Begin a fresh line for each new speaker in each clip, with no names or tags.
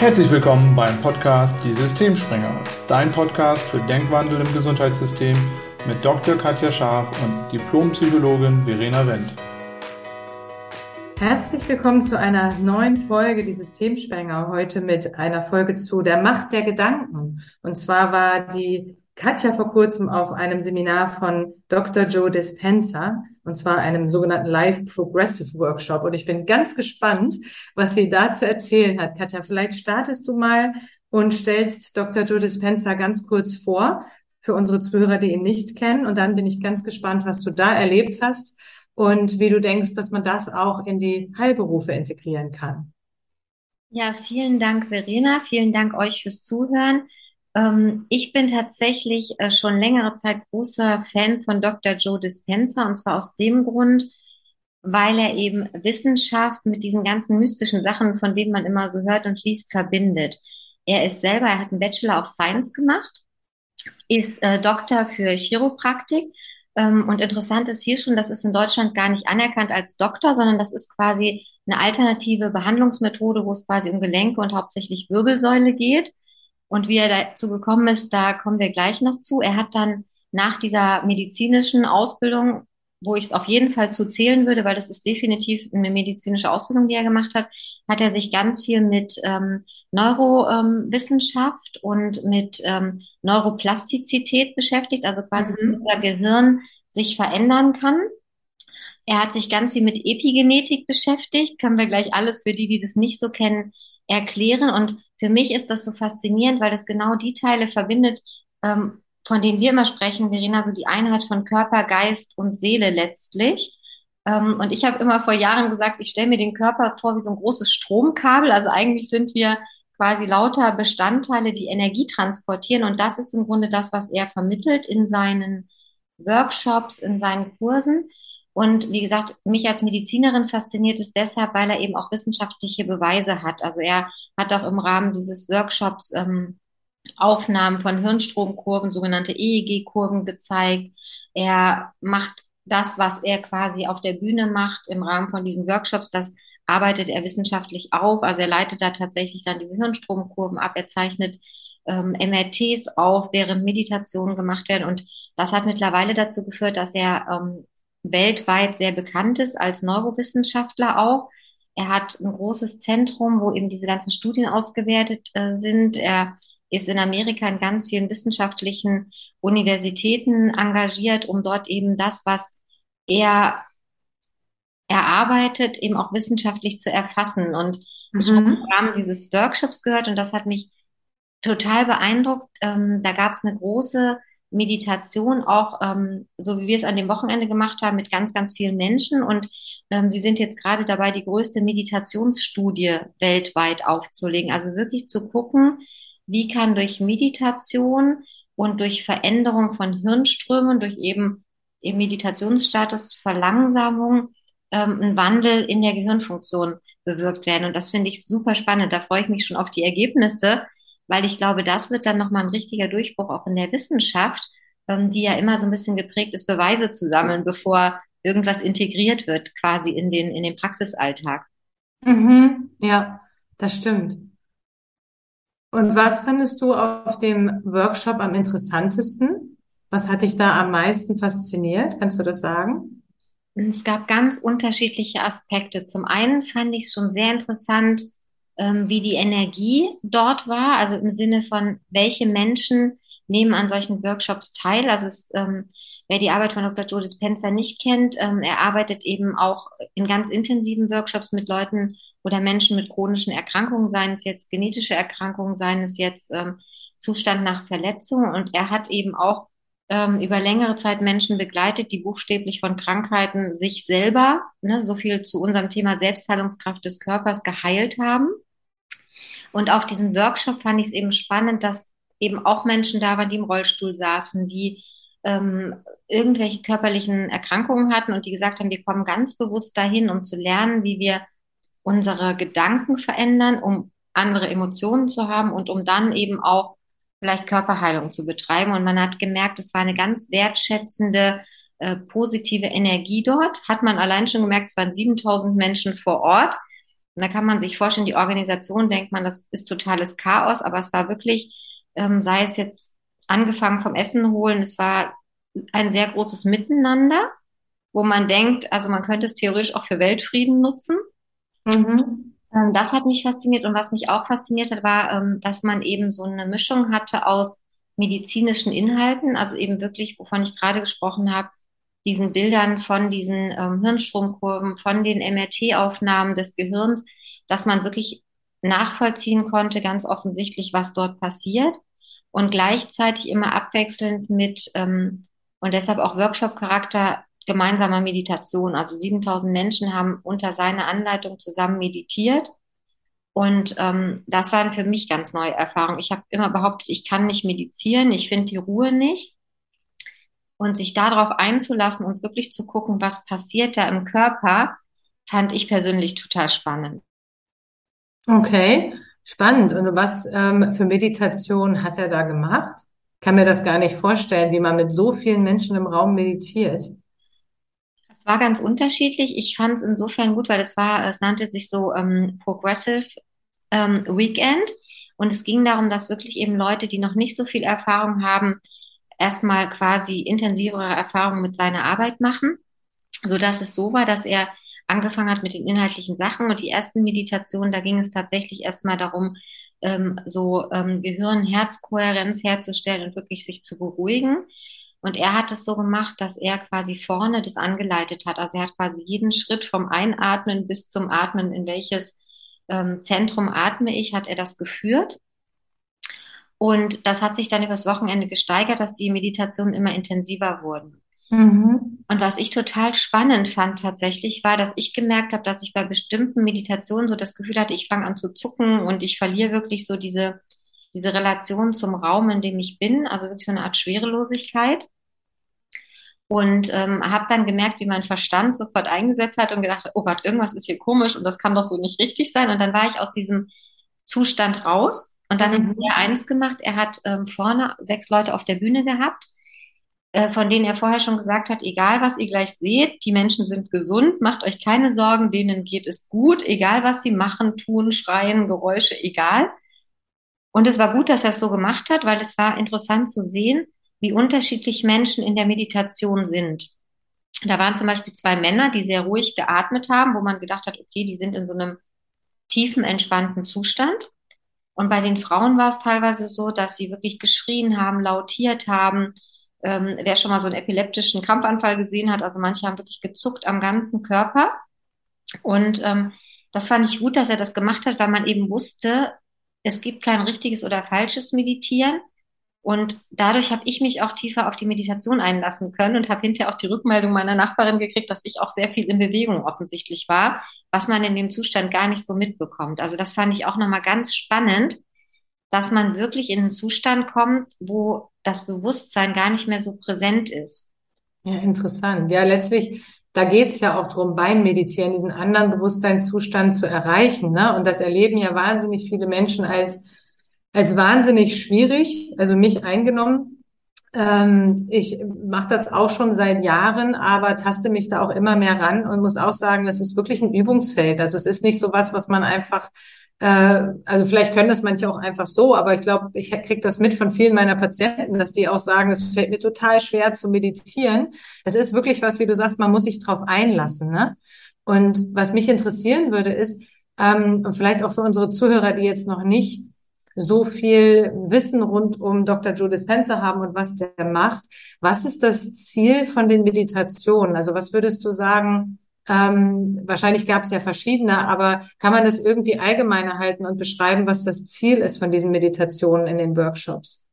Herzlich willkommen beim Podcast Die Systemspringer, dein Podcast für Denkwandel im Gesundheitssystem mit Dr. Katja Scharf und Diplompsychologin Verena Wendt.
Herzlich willkommen zu einer neuen Folge Die Systemspringer. Heute mit einer Folge zu der Macht der Gedanken. Und zwar war die Katja vor kurzem auf einem Seminar von Dr. Joe Dispenza, und zwar einem sogenannten Live Progressive Workshop. Und ich bin ganz gespannt, was sie da zu erzählen hat. Katja, vielleicht startest du mal und stellst Dr. Joe Dispenza ganz kurz vor für unsere Zuhörer, die ihn nicht kennen. Und dann bin ich ganz gespannt, was du da erlebt hast und wie du denkst, dass man das auch in die Heilberufe integrieren kann.
Ja, vielen Dank, Verena. Vielen Dank euch fürs Zuhören. Ähm, ich bin tatsächlich äh, schon längere Zeit großer Fan von Dr. Joe Dispenza und zwar aus dem Grund, weil er eben Wissenschaft mit diesen ganzen mystischen Sachen, von denen man immer so hört und liest, verbindet. Er ist selber, er hat einen Bachelor of Science gemacht, ist äh, Doktor für Chiropraktik ähm, und interessant ist hier schon, das ist in Deutschland gar nicht anerkannt als Doktor, sondern das ist quasi eine alternative Behandlungsmethode, wo es quasi um Gelenke und hauptsächlich Wirbelsäule geht. Und wie er dazu gekommen ist, da kommen wir gleich noch zu. Er hat dann nach dieser medizinischen Ausbildung, wo ich es auf jeden Fall zu zählen würde, weil das ist definitiv eine medizinische Ausbildung, die er gemacht hat, hat er sich ganz viel mit ähm, Neurowissenschaft ähm, und mit ähm, Neuroplastizität beschäftigt, also quasi mhm. wie unser Gehirn sich verändern kann. Er hat sich ganz viel mit Epigenetik beschäftigt, können wir gleich alles für die, die das nicht so kennen, erklären. Und für mich ist das so faszinierend, weil das genau die Teile verbindet, ähm, von denen wir immer sprechen, Verena, so die Einheit von Körper, Geist und Seele letztlich. Ähm, und ich habe immer vor Jahren gesagt, ich stelle mir den Körper vor wie so ein großes Stromkabel. Also eigentlich sind wir quasi lauter Bestandteile, die Energie transportieren. Und das ist im Grunde das, was er vermittelt in seinen Workshops, in seinen Kursen. Und wie gesagt, mich als Medizinerin fasziniert es deshalb, weil er eben auch wissenschaftliche Beweise hat. Also er hat auch im Rahmen dieses Workshops ähm, Aufnahmen von Hirnstromkurven, sogenannte EEG-Kurven gezeigt. Er macht das, was er quasi auf der Bühne macht im Rahmen von diesen Workshops, das arbeitet er wissenschaftlich auf. Also er leitet da tatsächlich dann diese Hirnstromkurven ab. Er zeichnet ähm, MRTs auf, während Meditationen gemacht werden. Und das hat mittlerweile dazu geführt, dass er ähm, weltweit sehr bekannt ist als Neurowissenschaftler auch. Er hat ein großes Zentrum, wo eben diese ganzen Studien ausgewertet äh, sind. Er ist in Amerika in ganz vielen wissenschaftlichen Universitäten engagiert, um dort eben das, was er erarbeitet, eben auch wissenschaftlich zu erfassen. Und mhm. ich habe im Rahmen dieses Workshops gehört und das hat mich total beeindruckt. Ähm, da gab es eine große Meditation auch, ähm, so wie wir es an dem Wochenende gemacht haben, mit ganz, ganz vielen Menschen. Und ähm, sie sind jetzt gerade dabei, die größte Meditationsstudie weltweit aufzulegen. Also wirklich zu gucken, wie kann durch Meditation und durch Veränderung von Hirnströmen, durch eben im Meditationsstatus Verlangsamung ähm, ein Wandel in der Gehirnfunktion bewirkt werden. Und das finde ich super spannend. Da freue ich mich schon auf die Ergebnisse weil ich glaube, das wird dann nochmal ein richtiger Durchbruch auch in der Wissenschaft, ähm, die ja immer so ein bisschen geprägt ist, Beweise zu sammeln, bevor irgendwas integriert wird, quasi in den, in den Praxisalltag.
Mhm, ja, das stimmt. Und was fandest du auf dem Workshop am interessantesten? Was hat dich da am meisten fasziniert? Kannst du das sagen?
Es gab ganz unterschiedliche Aspekte. Zum einen fand ich es schon sehr interessant, ähm, wie die Energie dort war, also im Sinne von, welche Menschen nehmen an solchen Workshops teil. Also es, ähm, wer die Arbeit von Dr. Joe Dispenza nicht kennt, ähm, er arbeitet eben auch in ganz intensiven Workshops mit Leuten oder Menschen mit chronischen Erkrankungen, seien es jetzt genetische Erkrankungen, seien es jetzt ähm, Zustand nach Verletzung. Und er hat eben auch ähm, über längere Zeit Menschen begleitet, die buchstäblich von Krankheiten sich selber, ne, so viel zu unserem Thema Selbstheilungskraft des Körpers, geheilt haben. Und auf diesem Workshop fand ich es eben spannend, dass eben auch Menschen da waren, die im Rollstuhl saßen, die ähm, irgendwelche körperlichen Erkrankungen hatten und die gesagt haben, wir kommen ganz bewusst dahin, um zu lernen, wie wir unsere Gedanken verändern, um andere Emotionen zu haben und um dann eben auch vielleicht Körperheilung zu betreiben. Und man hat gemerkt, es war eine ganz wertschätzende, äh, positive Energie dort. Hat man allein schon gemerkt, es waren 7000 Menschen vor Ort Und da kann man sich vorstellen, die Organisation denkt man, das ist totales Chaos, aber es war wirklich, ähm, sei es jetzt angefangen vom Essen holen, es war ein sehr großes Miteinander, wo man denkt, also man könnte es theoretisch auch für Weltfrieden nutzen. Mhm. Ähm, das hat mich fasziniert und was mich auch fasziniert hat, war, ähm, dass man eben so eine Mischung hatte aus medizinischen Inhalten, also eben wirklich, wovon ich gerade gesprochen habe, diesen Bildern von diesen ähm, Hirnstromkurven, von den MRT-Aufnahmen des Gehirns, dass man wirklich nachvollziehen konnte, ganz offensichtlich, was dort passiert und gleichzeitig immer abwechselnd mit ähm, und deshalb auch Workshop-Charakter gemeinsamer Meditation. Also 7000 Menschen haben unter seiner Anleitung zusammen meditiert. Und ähm, das waren für mich ganz neue Erfahrungen. Ich habe immer behauptet, ich kann nicht meditieren, ich finde die Ruhe nicht. Und sich darauf einzulassen und wirklich zu gucken, was passiert da im Körper, fand ich persönlich total spannend.
Okay, spannend. Und was ähm, für Meditation hat er da gemacht? Ich kann mir das gar nicht vorstellen, wie man mit so vielen Menschen im Raum meditiert
war ganz unterschiedlich. Ich fand es insofern gut, weil es war, es nannte sich so ähm, Progressive ähm, Weekend. Und es ging darum, dass wirklich eben Leute, die noch nicht so viel Erfahrung haben, erstmal quasi intensivere Erfahrungen mit seiner Arbeit machen, so dass es so war, dass er angefangen hat mit den inhaltlichen Sachen und die ersten Meditationen, da ging es tatsächlich erstmal darum, ähm, so ähm, Gehirn-Herz-Kohärenz herzustellen und wirklich sich zu beruhigen. Und er hat es so gemacht, dass er quasi vorne das angeleitet hat. Also er hat quasi jeden Schritt vom Einatmen bis zum Atmen, in welches ähm, Zentrum atme ich, hat er das geführt. Und das hat sich dann übers Wochenende gesteigert, dass die Meditationen immer intensiver wurden. Mhm. Und was ich total spannend fand tatsächlich, war, dass ich gemerkt habe, dass ich bei bestimmten Meditationen so das Gefühl hatte, ich fange an zu zucken und ich verliere wirklich so diese diese Relation zum Raum, in dem ich bin, also wirklich so eine Art Schwerelosigkeit. Und ähm, habe dann gemerkt, wie mein Verstand sofort eingesetzt hat und gedacht, oh Gott, irgendwas ist hier komisch und das kann doch so nicht richtig sein. Und dann war ich aus diesem Zustand raus. Und dann mhm. hat er eins gemacht. Er hat ähm, vorne sechs Leute auf der Bühne gehabt, äh, von denen er vorher schon gesagt hat, egal was ihr gleich seht, die Menschen sind gesund, macht euch keine Sorgen, denen geht es gut, egal was sie machen, tun, schreien, Geräusche, egal. Und es war gut, dass er es so gemacht hat, weil es war interessant zu sehen, wie unterschiedlich Menschen in der Meditation sind. Da waren zum Beispiel zwei Männer, die sehr ruhig geatmet haben, wo man gedacht hat, okay, die sind in so einem tiefen, entspannten Zustand. Und bei den Frauen war es teilweise so, dass sie wirklich geschrien haben, lautiert haben. Ähm, wer schon mal so einen epileptischen Krampfanfall gesehen hat, also manche haben wirklich gezuckt am ganzen Körper. Und ähm, das fand ich gut, dass er das gemacht hat, weil man eben wusste, es gibt kein richtiges oder falsches Meditieren. Und dadurch habe ich mich auch tiefer auf die Meditation einlassen können und habe hinterher auch die Rückmeldung meiner Nachbarin gekriegt, dass ich auch sehr viel in Bewegung offensichtlich war, was man in dem Zustand gar nicht so mitbekommt. Also das fand ich auch nochmal ganz spannend, dass man wirklich in einen Zustand kommt, wo das Bewusstsein gar nicht mehr so präsent ist.
Ja, interessant. Ja, letztlich da geht's ja auch drum, beim Meditieren diesen anderen Bewusstseinszustand zu erreichen. Ne? Und das erleben ja wahnsinnig viele Menschen als, als wahnsinnig schwierig, also mich eingenommen. Ähm, ich mache das auch schon seit Jahren, aber taste mich da auch immer mehr ran und muss auch sagen, das ist wirklich ein Übungsfeld. Also es ist nicht so was, was man einfach äh, also vielleicht können das manche auch einfach so, aber ich glaube, ich kriege das mit von vielen meiner Patienten, dass die auch sagen, es fällt mir total schwer zu meditieren. Es ist wirklich was, wie du sagst, man muss sich drauf einlassen. Ne? Und was mich interessieren würde, ist, ähm, vielleicht auch für unsere Zuhörer, die jetzt noch nicht so viel Wissen rund um Dr. Joe Dispenza haben und was der macht. Was ist das Ziel von den Meditationen? Also was würdest du sagen, ähm, wahrscheinlich gab es ja verschiedene, aber kann man das irgendwie allgemeiner halten und beschreiben, was das Ziel ist von diesen Meditationen in den Workshops?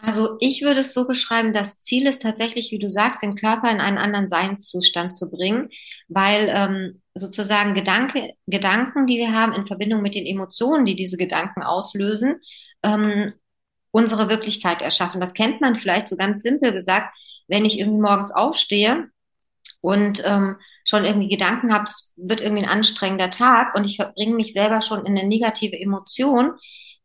Also ich würde es so beschreiben, das Ziel ist tatsächlich, wie du sagst, den Körper in einen anderen Seinszustand zu bringen, weil ähm, sozusagen Gedanke, Gedanken, die wir haben in Verbindung mit den Emotionen, die diese Gedanken auslösen, ähm, unsere Wirklichkeit erschaffen. Das kennt man vielleicht so ganz simpel gesagt, wenn ich irgendwie morgens aufstehe und ähm, schon irgendwie Gedanken habe, es wird irgendwie ein anstrengender Tag und ich verbringe mich selber schon in eine negative Emotion,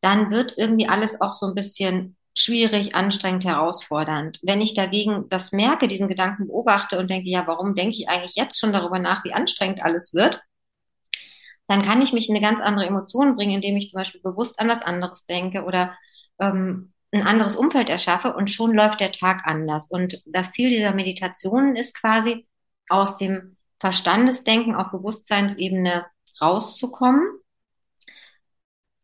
dann wird irgendwie alles auch so ein bisschen schwierig, anstrengend, herausfordernd. Wenn ich dagegen das merke, diesen Gedanken beobachte und denke, ja, warum denke ich eigentlich jetzt schon darüber nach, wie anstrengend alles wird, dann kann ich mich in eine ganz andere Emotion bringen, indem ich zum Beispiel bewusst an was anderes denke oder ähm, ein anderes Umfeld erschaffe und schon läuft der Tag anders. Und das Ziel dieser Meditationen ist quasi aus dem Verstandesdenken auf Bewusstseinsebene rauszukommen,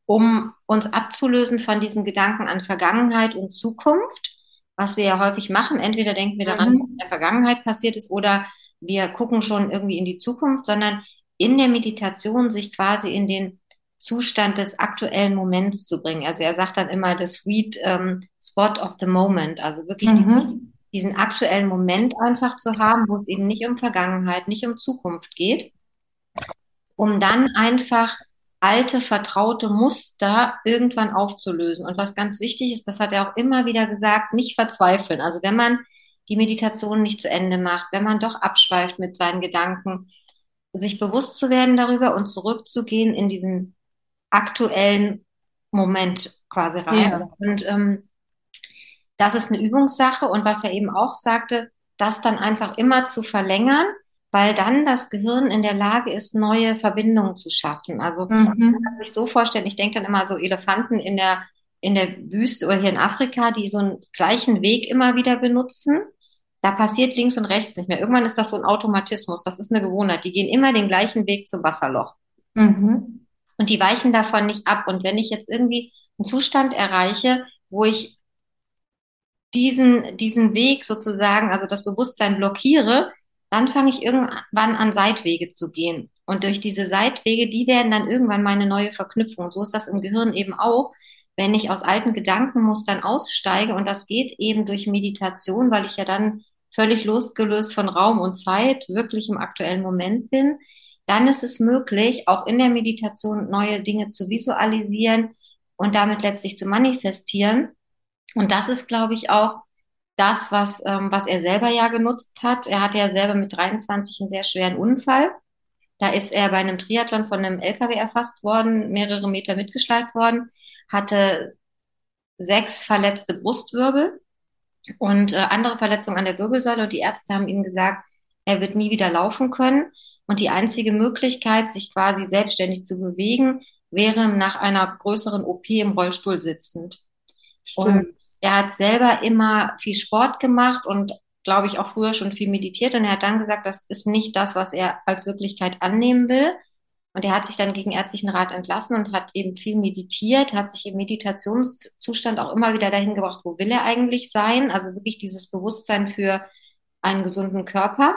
um uns abzulösen von diesen Gedanken an Vergangenheit und Zukunft, was wir ja häufig machen. Entweder denken wir daran, mhm. was in der Vergangenheit passiert ist, oder wir gucken schon irgendwie in die Zukunft, sondern in der Meditation sich quasi in den Zustand des aktuellen Moments zu bringen. Also er sagt dann immer the sweet ähm, spot of the moment, also wirklich mhm. die, diesen aktuellen Moment einfach zu haben, wo es eben nicht um Vergangenheit, nicht um Zukunft geht, um dann einfach alte, vertraute Muster irgendwann aufzulösen. Und was ganz wichtig ist, das hat er auch immer wieder gesagt, nicht verzweifeln. Also wenn man die Meditation nicht zu Ende macht, wenn man doch abschweift mit seinen Gedanken, sich bewusst zu werden darüber und zurückzugehen in diesen aktuellen Moment quasi rein. Ja. Und ähm, das ist eine Übungssache. Und was er eben auch sagte, das dann einfach immer zu verlängern, weil dann das Gehirn in der Lage ist, neue Verbindungen zu schaffen. Also mhm. man kann sich so vorstellen, ich denke dann immer so Elefanten in der in der Wüste oder hier in Afrika, die so einen gleichen Weg immer wieder benutzen. Da passiert links und rechts nicht mehr. Irgendwann ist das so ein Automatismus, das ist eine Gewohnheit. Die gehen immer den gleichen Weg zum Wasserloch. Mhm. Und die weichen davon nicht ab. Und wenn ich jetzt irgendwie einen Zustand erreiche, wo ich diesen, diesen Weg sozusagen, also das Bewusstsein blockiere, dann fange ich irgendwann an, Seitwege zu gehen. Und durch diese Seitwege, die werden dann irgendwann meine neue Verknüpfung. So ist das im Gehirn eben auch, wenn ich aus alten Gedankenmustern aussteige. Und das geht eben durch Meditation, weil ich ja dann völlig losgelöst von Raum und Zeit wirklich im aktuellen Moment bin dann ist es möglich, auch in der Meditation neue Dinge zu visualisieren und damit letztlich zu manifestieren. Und das ist, glaube ich, auch das, was, ähm, was er selber ja genutzt hat. Er hatte ja selber mit 23 einen sehr schweren Unfall. Da ist er bei einem Triathlon von einem LKW erfasst worden, mehrere Meter mitgeschleift worden, hatte sechs verletzte Brustwirbel und äh, andere Verletzungen an der Wirbelsäule. Und die Ärzte haben ihm gesagt, er wird nie wieder laufen können. Und die einzige Möglichkeit, sich quasi selbstständig zu bewegen, wäre nach einer größeren OP im Rollstuhl sitzend. Stimmt. Und er hat selber immer viel Sport gemacht und glaube ich auch früher schon viel meditiert. Und er hat dann gesagt, das ist nicht das, was er als Wirklichkeit annehmen will. Und er hat sich dann gegen ärztlichen Rat entlassen und hat eben viel meditiert, hat sich im Meditationszustand auch immer wieder dahin gebracht, wo will er eigentlich sein? Also wirklich dieses Bewusstsein für einen gesunden Körper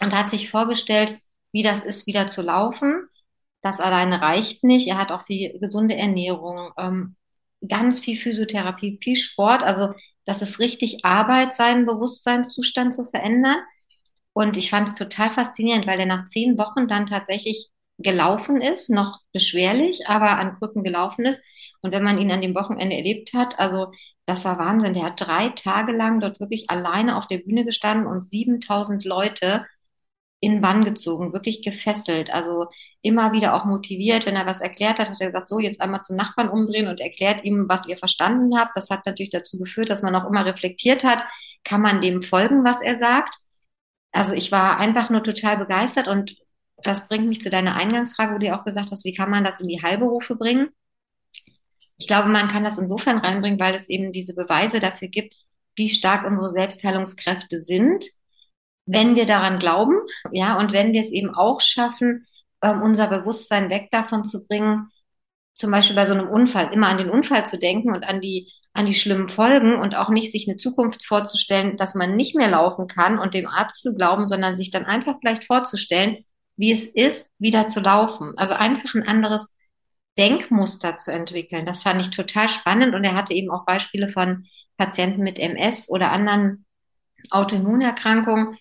und hat sich vorgestellt, wie das ist, wieder zu laufen. Das alleine reicht nicht. Er hat auch viel gesunde Ernährung, ähm, ganz viel Physiotherapie, viel Sport. Also das ist richtig Arbeit, seinen Bewusstseinszustand zu verändern. Und ich fand es total faszinierend, weil er nach zehn Wochen dann tatsächlich gelaufen ist, noch beschwerlich, aber an Krücken gelaufen ist. Und wenn man ihn an dem Wochenende erlebt hat, also das war Wahnsinn. Der hat drei Tage lang dort wirklich alleine auf der Bühne gestanden und 7000 Leute in Bann gezogen, wirklich gefesselt. Also immer wieder auch motiviert, wenn er was erklärt hat, hat er gesagt, so jetzt einmal zum Nachbarn umdrehen und erklärt ihm, was ihr verstanden habt. Das hat natürlich dazu geführt, dass man auch immer reflektiert hat, kann man dem folgen, was er sagt. Also ich war einfach nur total begeistert und das bringt mich zu deiner Eingangsfrage, wo du auch gesagt hast, wie kann man das in die Heilberufe bringen? Ich glaube, man kann das insofern reinbringen, weil es eben diese Beweise dafür gibt, wie stark unsere Selbstheilungskräfte sind wenn wir daran glauben, ja, und wenn wir es eben auch schaffen, ähm, unser Bewusstsein weg davon zu bringen, zum Beispiel bei so einem Unfall, immer an den Unfall zu denken und an die, an die schlimmen Folgen und auch nicht sich eine Zukunft vorzustellen, dass man nicht mehr laufen kann und dem Arzt zu glauben, sondern sich dann einfach vielleicht vorzustellen, wie es ist, wieder zu laufen. Also einfach ein anderes Denkmuster zu entwickeln. Das fand ich total spannend und er hatte eben auch Beispiele von Patienten mit MS oder anderen Autoimmunerkrankungen,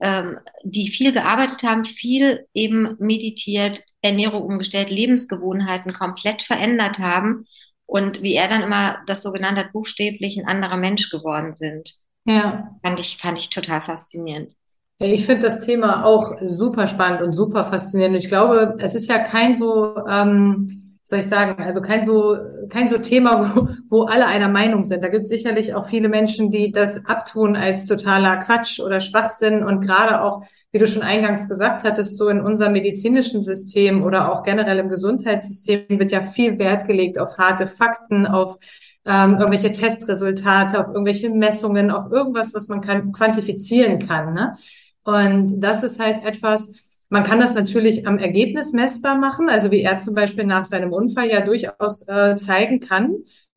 ähm, die viel gearbeitet haben, viel eben meditiert, Ernährung umgestellt, Lebensgewohnheiten komplett verändert haben und wie er dann immer das so genannt hat, buchstäblich ein anderer Mensch geworden sind. Ja. Fand ich, fand ich total faszinierend.
Ich finde das Thema auch super spannend und super faszinierend. Ich glaube, es ist ja kein so ähm, soll ich sagen, also kein so, kein so Thema, wo, wo alle einer Meinung sind. Da gibt es sicherlich auch viele Menschen, die das abtun als totaler Quatsch oder Schwachsinn und gerade auch, wie du schon eingangs gesagt hattest, so in unserem medizinischen System oder auch generell im Gesundheitssystem wird ja viel Wert gelegt auf harte Fakten, auf ähm, irgendwelche Testresultate, auf irgendwelche Messungen, auf irgendwas, was man kann, quantifizieren kann. Ne? Und das ist halt etwas, man kann das natürlich am Ergebnis messbar machen, also wie er zum Beispiel nach seinem Unfall ja durchaus äh, zeigen kann,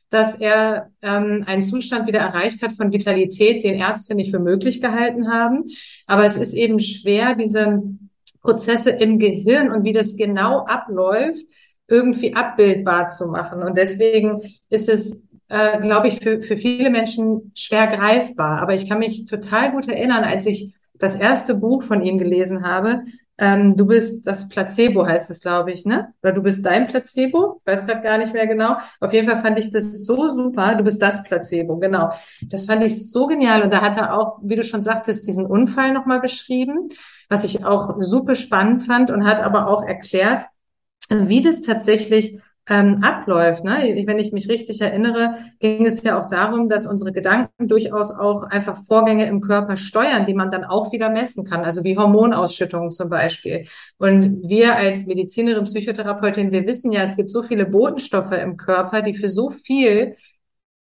dass er ähm, einen Zustand wieder erreicht hat von Vitalität, den Ärzte nicht für möglich gehalten haben. Aber es ist eben schwer, diese Prozesse im Gehirn und wie das genau abläuft, irgendwie abbildbar zu machen. Und deswegen ist es, äh, glaube ich, für, für viele Menschen schwer greifbar. Aber ich kann mich total gut erinnern, als ich das erste Buch von ihm gelesen habe, ähm, du bist das Placebo, heißt es, glaube ich, ne? Oder du bist dein Placebo? Weiß gerade gar nicht mehr genau. Auf jeden Fall fand ich das so super. Du bist das Placebo, genau. Das fand ich so genial. Und da hat er auch, wie du schon sagtest, diesen Unfall nochmal beschrieben, was ich auch super spannend fand und hat aber auch erklärt, wie das tatsächlich ähm, abläuft. Ne? Wenn ich mich richtig erinnere, ging es ja auch darum, dass unsere Gedanken durchaus auch einfach Vorgänge im Körper steuern, die man dann auch wieder messen kann, also wie Hormonausschüttungen zum Beispiel. Und wir als Medizinerin, Psychotherapeutin, wir wissen ja, es gibt so viele Botenstoffe im Körper, die für so viel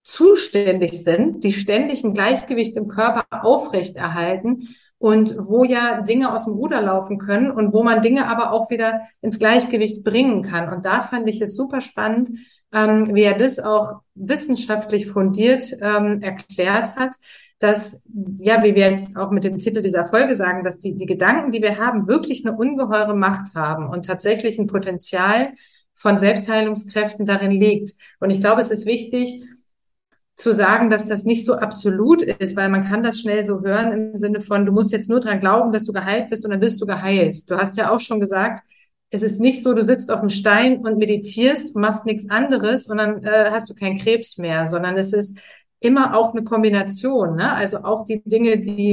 zuständig sind, die ständig ein Gleichgewicht im Körper aufrechterhalten und wo ja Dinge aus dem Ruder laufen können und wo man Dinge aber auch wieder ins Gleichgewicht bringen kann. Und da fand ich es super spannend, ähm, wie er das auch wissenschaftlich fundiert ähm, erklärt hat, dass, ja, wie wir jetzt auch mit dem Titel dieser Folge sagen, dass die, die Gedanken, die wir haben, wirklich eine ungeheure Macht haben und tatsächlich ein Potenzial von Selbstheilungskräften darin liegt. Und ich glaube, es ist wichtig, zu sagen, dass das nicht so absolut ist, weil man kann das schnell so hören im Sinne von, du musst jetzt nur dran glauben, dass du geheilt bist und dann bist du geheilt. Du hast ja auch schon gesagt, es ist nicht so, du sitzt auf dem Stein und meditierst, machst nichts anderes und dann äh, hast du keinen Krebs mehr, sondern es ist immer auch eine Kombination. Ne? Also auch die Dinge, die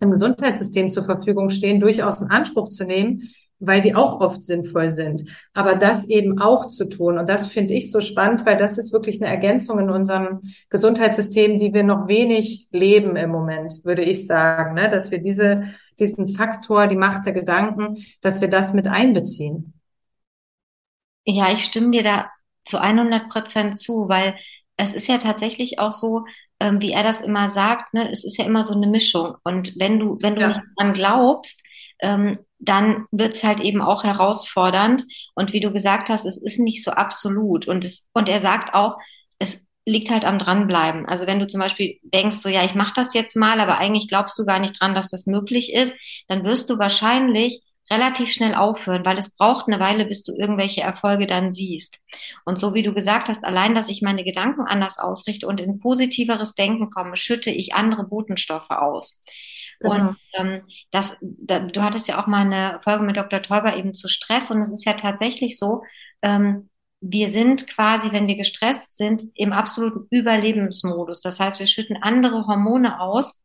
im Gesundheitssystem zur Verfügung stehen, durchaus in Anspruch zu nehmen, weil die auch oft sinnvoll sind. Aber das eben auch zu tun. Und das finde ich so spannend, weil das ist wirklich eine Ergänzung in unserem Gesundheitssystem, die wir noch wenig leben im Moment, würde ich sagen, ne? dass wir diese, diesen Faktor, die Macht der Gedanken, dass wir das mit einbeziehen.
Ja, ich stimme dir da zu 100 Prozent zu, weil es ist ja tatsächlich auch so, ähm, wie er das immer sagt, ne, es ist ja immer so eine Mischung. Und wenn du, wenn du ja. nicht dran glaubst, ähm, dann wird es halt eben auch herausfordernd. Und wie du gesagt hast, es ist nicht so absolut. Und, es, und er sagt auch, es liegt halt am dranbleiben. Also wenn du zum Beispiel denkst, so ja, ich mache das jetzt mal, aber eigentlich glaubst du gar nicht dran, dass das möglich ist, dann wirst du wahrscheinlich relativ schnell aufhören, weil es braucht eine Weile, bis du irgendwelche Erfolge dann siehst. Und so wie du gesagt hast, allein, dass ich meine Gedanken anders ausrichte und in positiveres Denken komme, schütte ich andere Botenstoffe aus. Genau. Und ähm, das, da, du hattest ja auch mal eine Folge mit Dr. Teuber eben zu Stress und es ist ja tatsächlich so, ähm, wir sind quasi, wenn wir gestresst sind, im absoluten Überlebensmodus. Das heißt, wir schütten andere Hormone aus,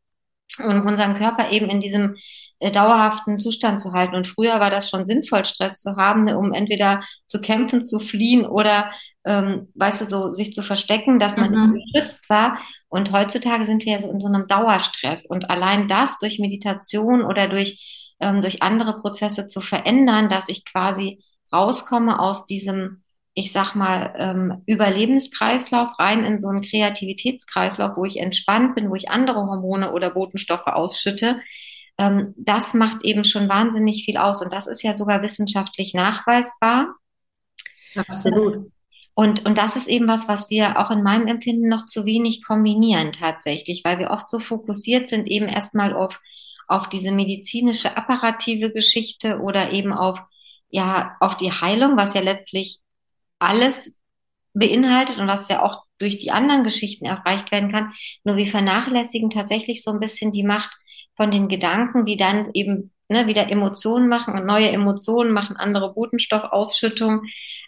um unseren Körper eben in diesem äh, dauerhaften Zustand zu halten. Und früher war das schon sinnvoll, Stress zu haben, ne, um entweder zu kämpfen, zu fliehen oder, ähm, weißt du, so sich zu verstecken, dass man mhm. geschützt war. Und heutzutage sind wir ja so in so einem Dauerstress. Und allein das durch Meditation oder durch, ähm, durch andere Prozesse zu verändern, dass ich quasi rauskomme aus diesem ich sag mal, ähm, Überlebenskreislauf rein in so einen Kreativitätskreislauf, wo ich entspannt bin, wo ich andere Hormone oder Botenstoffe ausschütte, ähm, das macht eben schon wahnsinnig viel aus. Und das ist ja sogar wissenschaftlich nachweisbar.
Absolut.
Und, und das ist eben was, was wir auch in meinem Empfinden noch zu wenig kombinieren tatsächlich, weil wir oft so fokussiert sind eben erstmal auf, auf diese medizinische apparative Geschichte oder eben auf, ja, auf die Heilung, was ja letztlich alles beinhaltet und was ja auch durch die anderen Geschichten erreicht werden kann. Nur wir vernachlässigen tatsächlich so ein bisschen die Macht von den Gedanken, die dann eben ne, wieder Emotionen machen und neue Emotionen machen andere Botenstoffausschüttung.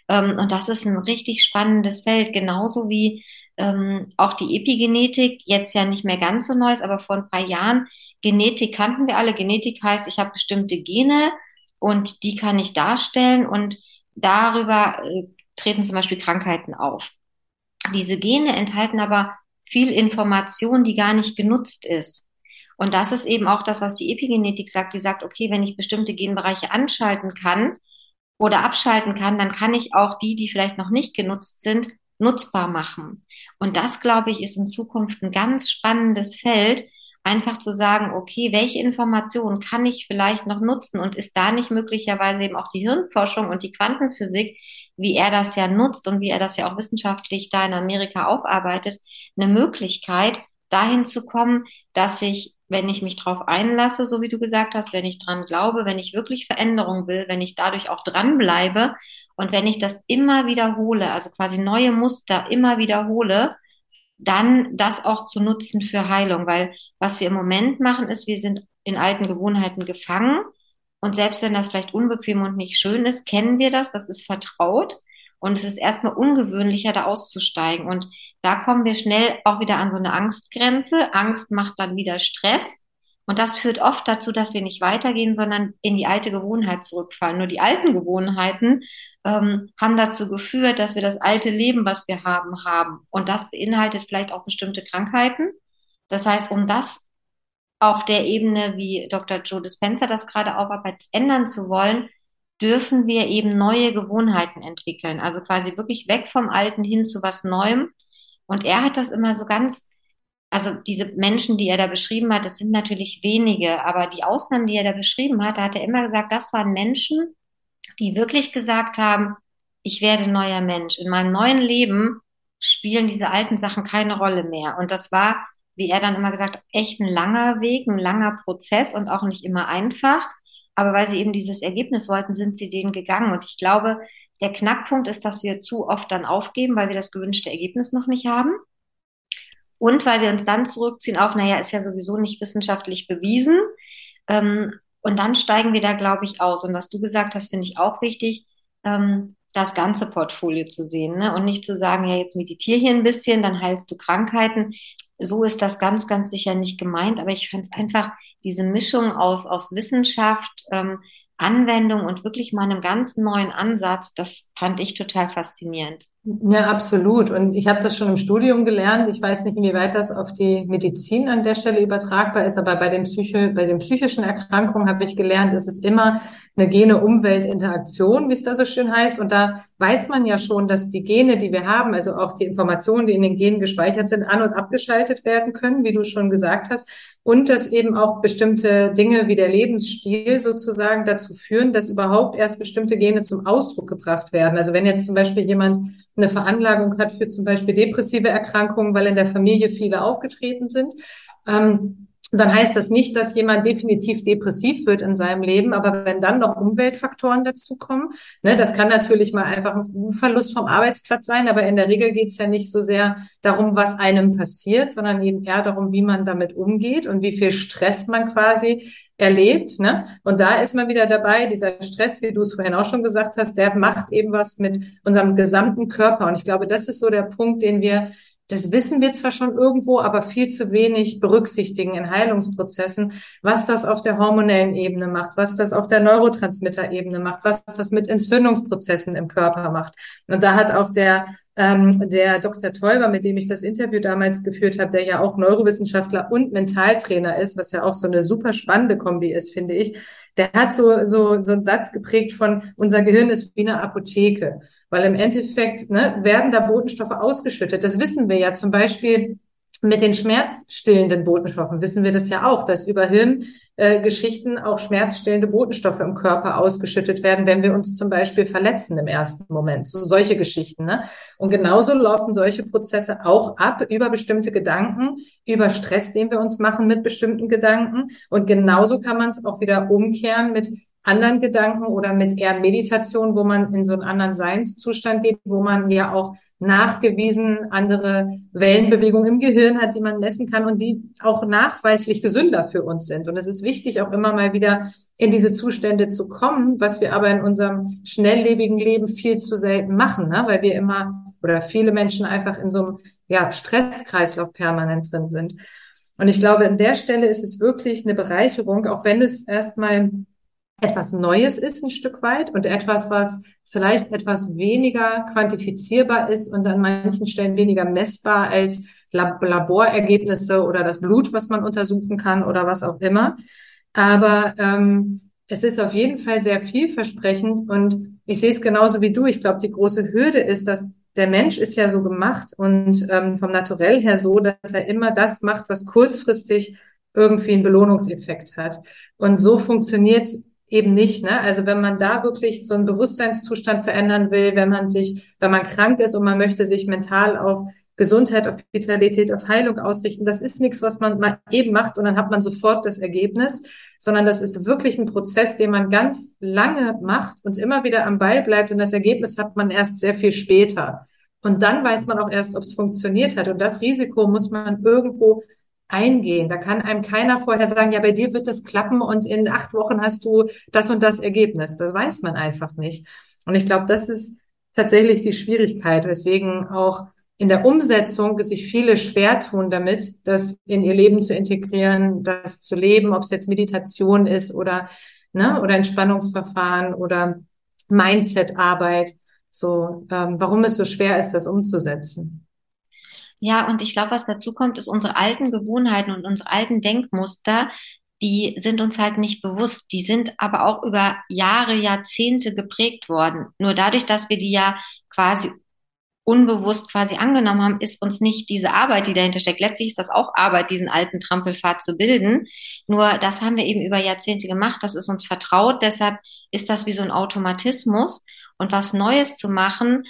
Ähm, und das ist ein richtig spannendes Feld, genauso wie ähm, auch die Epigenetik, jetzt ja nicht mehr ganz so neu ist, aber vor ein paar Jahren. Genetik kannten wir alle. Genetik heißt, ich habe bestimmte Gene und die kann ich darstellen und darüber äh, treten zum Beispiel Krankheiten auf. Diese Gene enthalten aber viel Information, die gar nicht genutzt ist. Und das ist eben auch das, was die Epigenetik sagt. Die sagt, okay, wenn ich bestimmte Genbereiche anschalten kann oder abschalten kann, dann kann ich auch die, die vielleicht noch nicht genutzt sind, nutzbar machen. Und das, glaube ich, ist in Zukunft ein ganz spannendes Feld, einfach zu sagen, okay, welche Informationen kann ich vielleicht noch nutzen? Und ist da nicht möglicherweise eben auch die Hirnforschung und die Quantenphysik, wie er das ja nutzt und wie er das ja auch wissenschaftlich da in Amerika aufarbeitet, eine Möglichkeit, dahin zu kommen, dass ich, wenn ich mich drauf einlasse, so wie du gesagt hast, wenn ich dran glaube, wenn ich wirklich Veränderung will, wenn ich dadurch auch dranbleibe und wenn ich das immer wiederhole, also quasi neue Muster immer wiederhole, dann das auch zu nutzen für Heilung, weil was wir im Moment machen, ist, wir sind in alten Gewohnheiten gefangen. Und selbst wenn das vielleicht unbequem und nicht schön ist, kennen wir das, das ist vertraut. Und es ist erstmal ungewöhnlicher, da auszusteigen. Und da kommen wir schnell auch wieder an so eine Angstgrenze. Angst macht dann wieder Stress und das führt oft dazu, dass wir nicht weitergehen, sondern in die alte Gewohnheit zurückfallen. Nur die alten Gewohnheiten ähm, haben dazu geführt, dass wir das alte Leben, was wir haben, haben. Und das beinhaltet vielleicht auch bestimmte Krankheiten. Das heißt, um das auf der Ebene, wie Dr. Joe Dispenza das gerade aufarbeitet, ändern zu wollen, dürfen wir eben neue Gewohnheiten entwickeln. Also quasi wirklich weg vom Alten hin zu was Neuem. Und er hat das immer so ganz also diese Menschen, die er da beschrieben hat, das sind natürlich wenige, aber die Ausnahmen, die er da beschrieben hat, da hat er immer gesagt, das waren Menschen, die wirklich gesagt haben, ich werde neuer Mensch. In meinem neuen Leben spielen diese alten Sachen keine Rolle mehr. Und das war, wie er dann immer gesagt echt ein langer Weg, ein langer Prozess und auch nicht immer einfach. Aber weil sie eben dieses Ergebnis wollten, sind sie denen gegangen. Und ich glaube, der Knackpunkt ist, dass wir zu oft dann aufgeben, weil wir das gewünschte Ergebnis noch nicht haben. Und weil wir uns dann zurückziehen auf, naja, ist ja sowieso nicht wissenschaftlich bewiesen. Ähm, und dann steigen wir da, glaube ich, aus. Und was du gesagt hast, finde ich auch wichtig, ähm, das ganze Portfolio zu sehen ne? und nicht zu sagen, ja, jetzt meditiere hier ein bisschen, dann heilst du Krankheiten. So ist das ganz, ganz sicher nicht gemeint. Aber ich fand es einfach diese Mischung aus, aus Wissenschaft, ähm, Anwendung und wirklich mal einem ganz neuen Ansatz, das fand ich total faszinierend.
Ja, absolut. Und ich habe das schon im Studium gelernt. Ich weiß nicht, inwieweit das auf die Medizin an der Stelle übertragbar ist, aber bei den, Psycho bei den psychischen Erkrankungen habe ich gelernt, es ist immer eine Gene-Umwelt-Interaktion, wie es da so schön heißt. Und da weiß man ja schon, dass die Gene, die wir haben, also auch die Informationen, die in den Genen gespeichert sind, an- und abgeschaltet werden können, wie du schon gesagt hast. Und dass eben auch bestimmte Dinge wie der Lebensstil sozusagen dazu führen, dass überhaupt erst bestimmte Gene zum Ausdruck gebracht werden. Also wenn jetzt zum Beispiel jemand eine Veranlagung hat für zum Beispiel depressive Erkrankungen, weil in der Familie viele aufgetreten sind, ähm, dann heißt das nicht, dass jemand definitiv depressiv wird in seinem Leben, aber wenn dann noch Umweltfaktoren dazukommen, ne, das kann natürlich mal einfach ein Verlust vom Arbeitsplatz sein, aber in der Regel geht es ja nicht so sehr darum, was einem passiert, sondern eben eher darum, wie man damit umgeht und wie viel Stress man quasi erlebt. Ne? Und da ist man wieder dabei, dieser Stress, wie du es vorhin auch schon gesagt hast, der macht eben was mit unserem gesamten Körper. Und ich glaube, das ist so der Punkt, den wir das wissen wir zwar schon irgendwo, aber viel zu wenig berücksichtigen in Heilungsprozessen, was das auf der hormonellen Ebene macht, was das auf der Neurotransmitter-Ebene macht, was das mit Entzündungsprozessen im Körper macht. Und da hat auch der ähm, der Dr. Teuber, mit dem ich das Interview damals geführt habe, der ja auch Neurowissenschaftler und Mentaltrainer ist, was ja auch so eine super spannende Kombi ist, finde ich, der hat so, so, so einen Satz geprägt von, unser Gehirn ist wie eine Apotheke. Weil im Endeffekt ne, werden da Botenstoffe ausgeschüttet. Das wissen wir ja zum Beispiel mit den schmerzstillenden Botenstoffen wissen wir das ja auch, dass über Hirngeschichten äh, auch schmerzstillende Botenstoffe im Körper ausgeschüttet werden, wenn wir uns zum Beispiel verletzen im ersten Moment. So solche Geschichten. Ne? Und genauso laufen solche Prozesse auch ab über bestimmte Gedanken, über Stress, den wir uns machen mit bestimmten Gedanken. Und genauso kann man es auch wieder umkehren mit anderen Gedanken oder mit eher Meditation, wo man in so einen anderen Seinszustand geht, wo man ja auch nachgewiesen andere Wellenbewegungen im Gehirn hat, die man messen kann und die auch nachweislich gesünder für uns sind. Und es ist wichtig, auch immer mal wieder in diese Zustände zu kommen, was wir aber in unserem schnelllebigen Leben viel zu selten machen, ne? weil wir immer oder viele Menschen einfach in so einem ja, Stresskreislauf permanent drin sind. Und ich glaube, an der Stelle ist es wirklich eine Bereicherung, auch wenn es erstmal etwas Neues ist ein Stück weit und etwas, was vielleicht etwas weniger quantifizierbar ist und an manchen Stellen weniger messbar als Laborergebnisse oder das Blut, was man untersuchen kann oder was auch immer. Aber ähm, es ist auf jeden Fall sehr vielversprechend und ich sehe es genauso wie du. Ich glaube, die große Hürde ist, dass der Mensch ist ja so gemacht und ähm, vom Naturell her so, dass er immer das macht, was kurzfristig irgendwie einen Belohnungseffekt hat. Und so funktioniert es eben nicht. Ne? Also wenn man da wirklich so einen Bewusstseinszustand verändern will, wenn man sich, wenn man krank ist und man möchte sich mental auf Gesundheit, auf Vitalität, auf Heilung ausrichten, das ist nichts, was man mal eben macht und dann hat man sofort das Ergebnis, sondern das ist wirklich ein Prozess, den man ganz lange macht und immer wieder am Ball bleibt und das Ergebnis hat man erst sehr viel später. Und dann weiß man auch erst, ob es funktioniert hat. Und das Risiko muss man irgendwo eingehen. Da kann einem keiner vorher sagen, ja, bei dir wird das klappen und in acht Wochen hast du das und das Ergebnis. Das weiß man einfach nicht. Und ich glaube, das ist tatsächlich die Schwierigkeit, weswegen auch in der Umsetzung sich viele schwer tun damit, das in ihr Leben zu integrieren, das zu leben, ob es jetzt Meditation ist oder, ne, oder Entspannungsverfahren oder Mindset-Arbeit. So, ähm, warum es so schwer ist, das umzusetzen.
Ja, und ich glaube, was dazu kommt, ist unsere alten Gewohnheiten und unsere alten Denkmuster, die sind uns halt nicht bewusst. Die sind aber auch über Jahre, Jahrzehnte geprägt worden. Nur dadurch, dass wir die ja quasi unbewusst quasi angenommen haben, ist uns nicht diese Arbeit, die dahinter steckt. Letztlich ist das auch Arbeit, diesen alten Trampelpfad zu bilden. Nur das haben wir eben über Jahrzehnte gemacht. Das ist uns vertraut. Deshalb ist das wie so ein Automatismus. Und was Neues zu machen,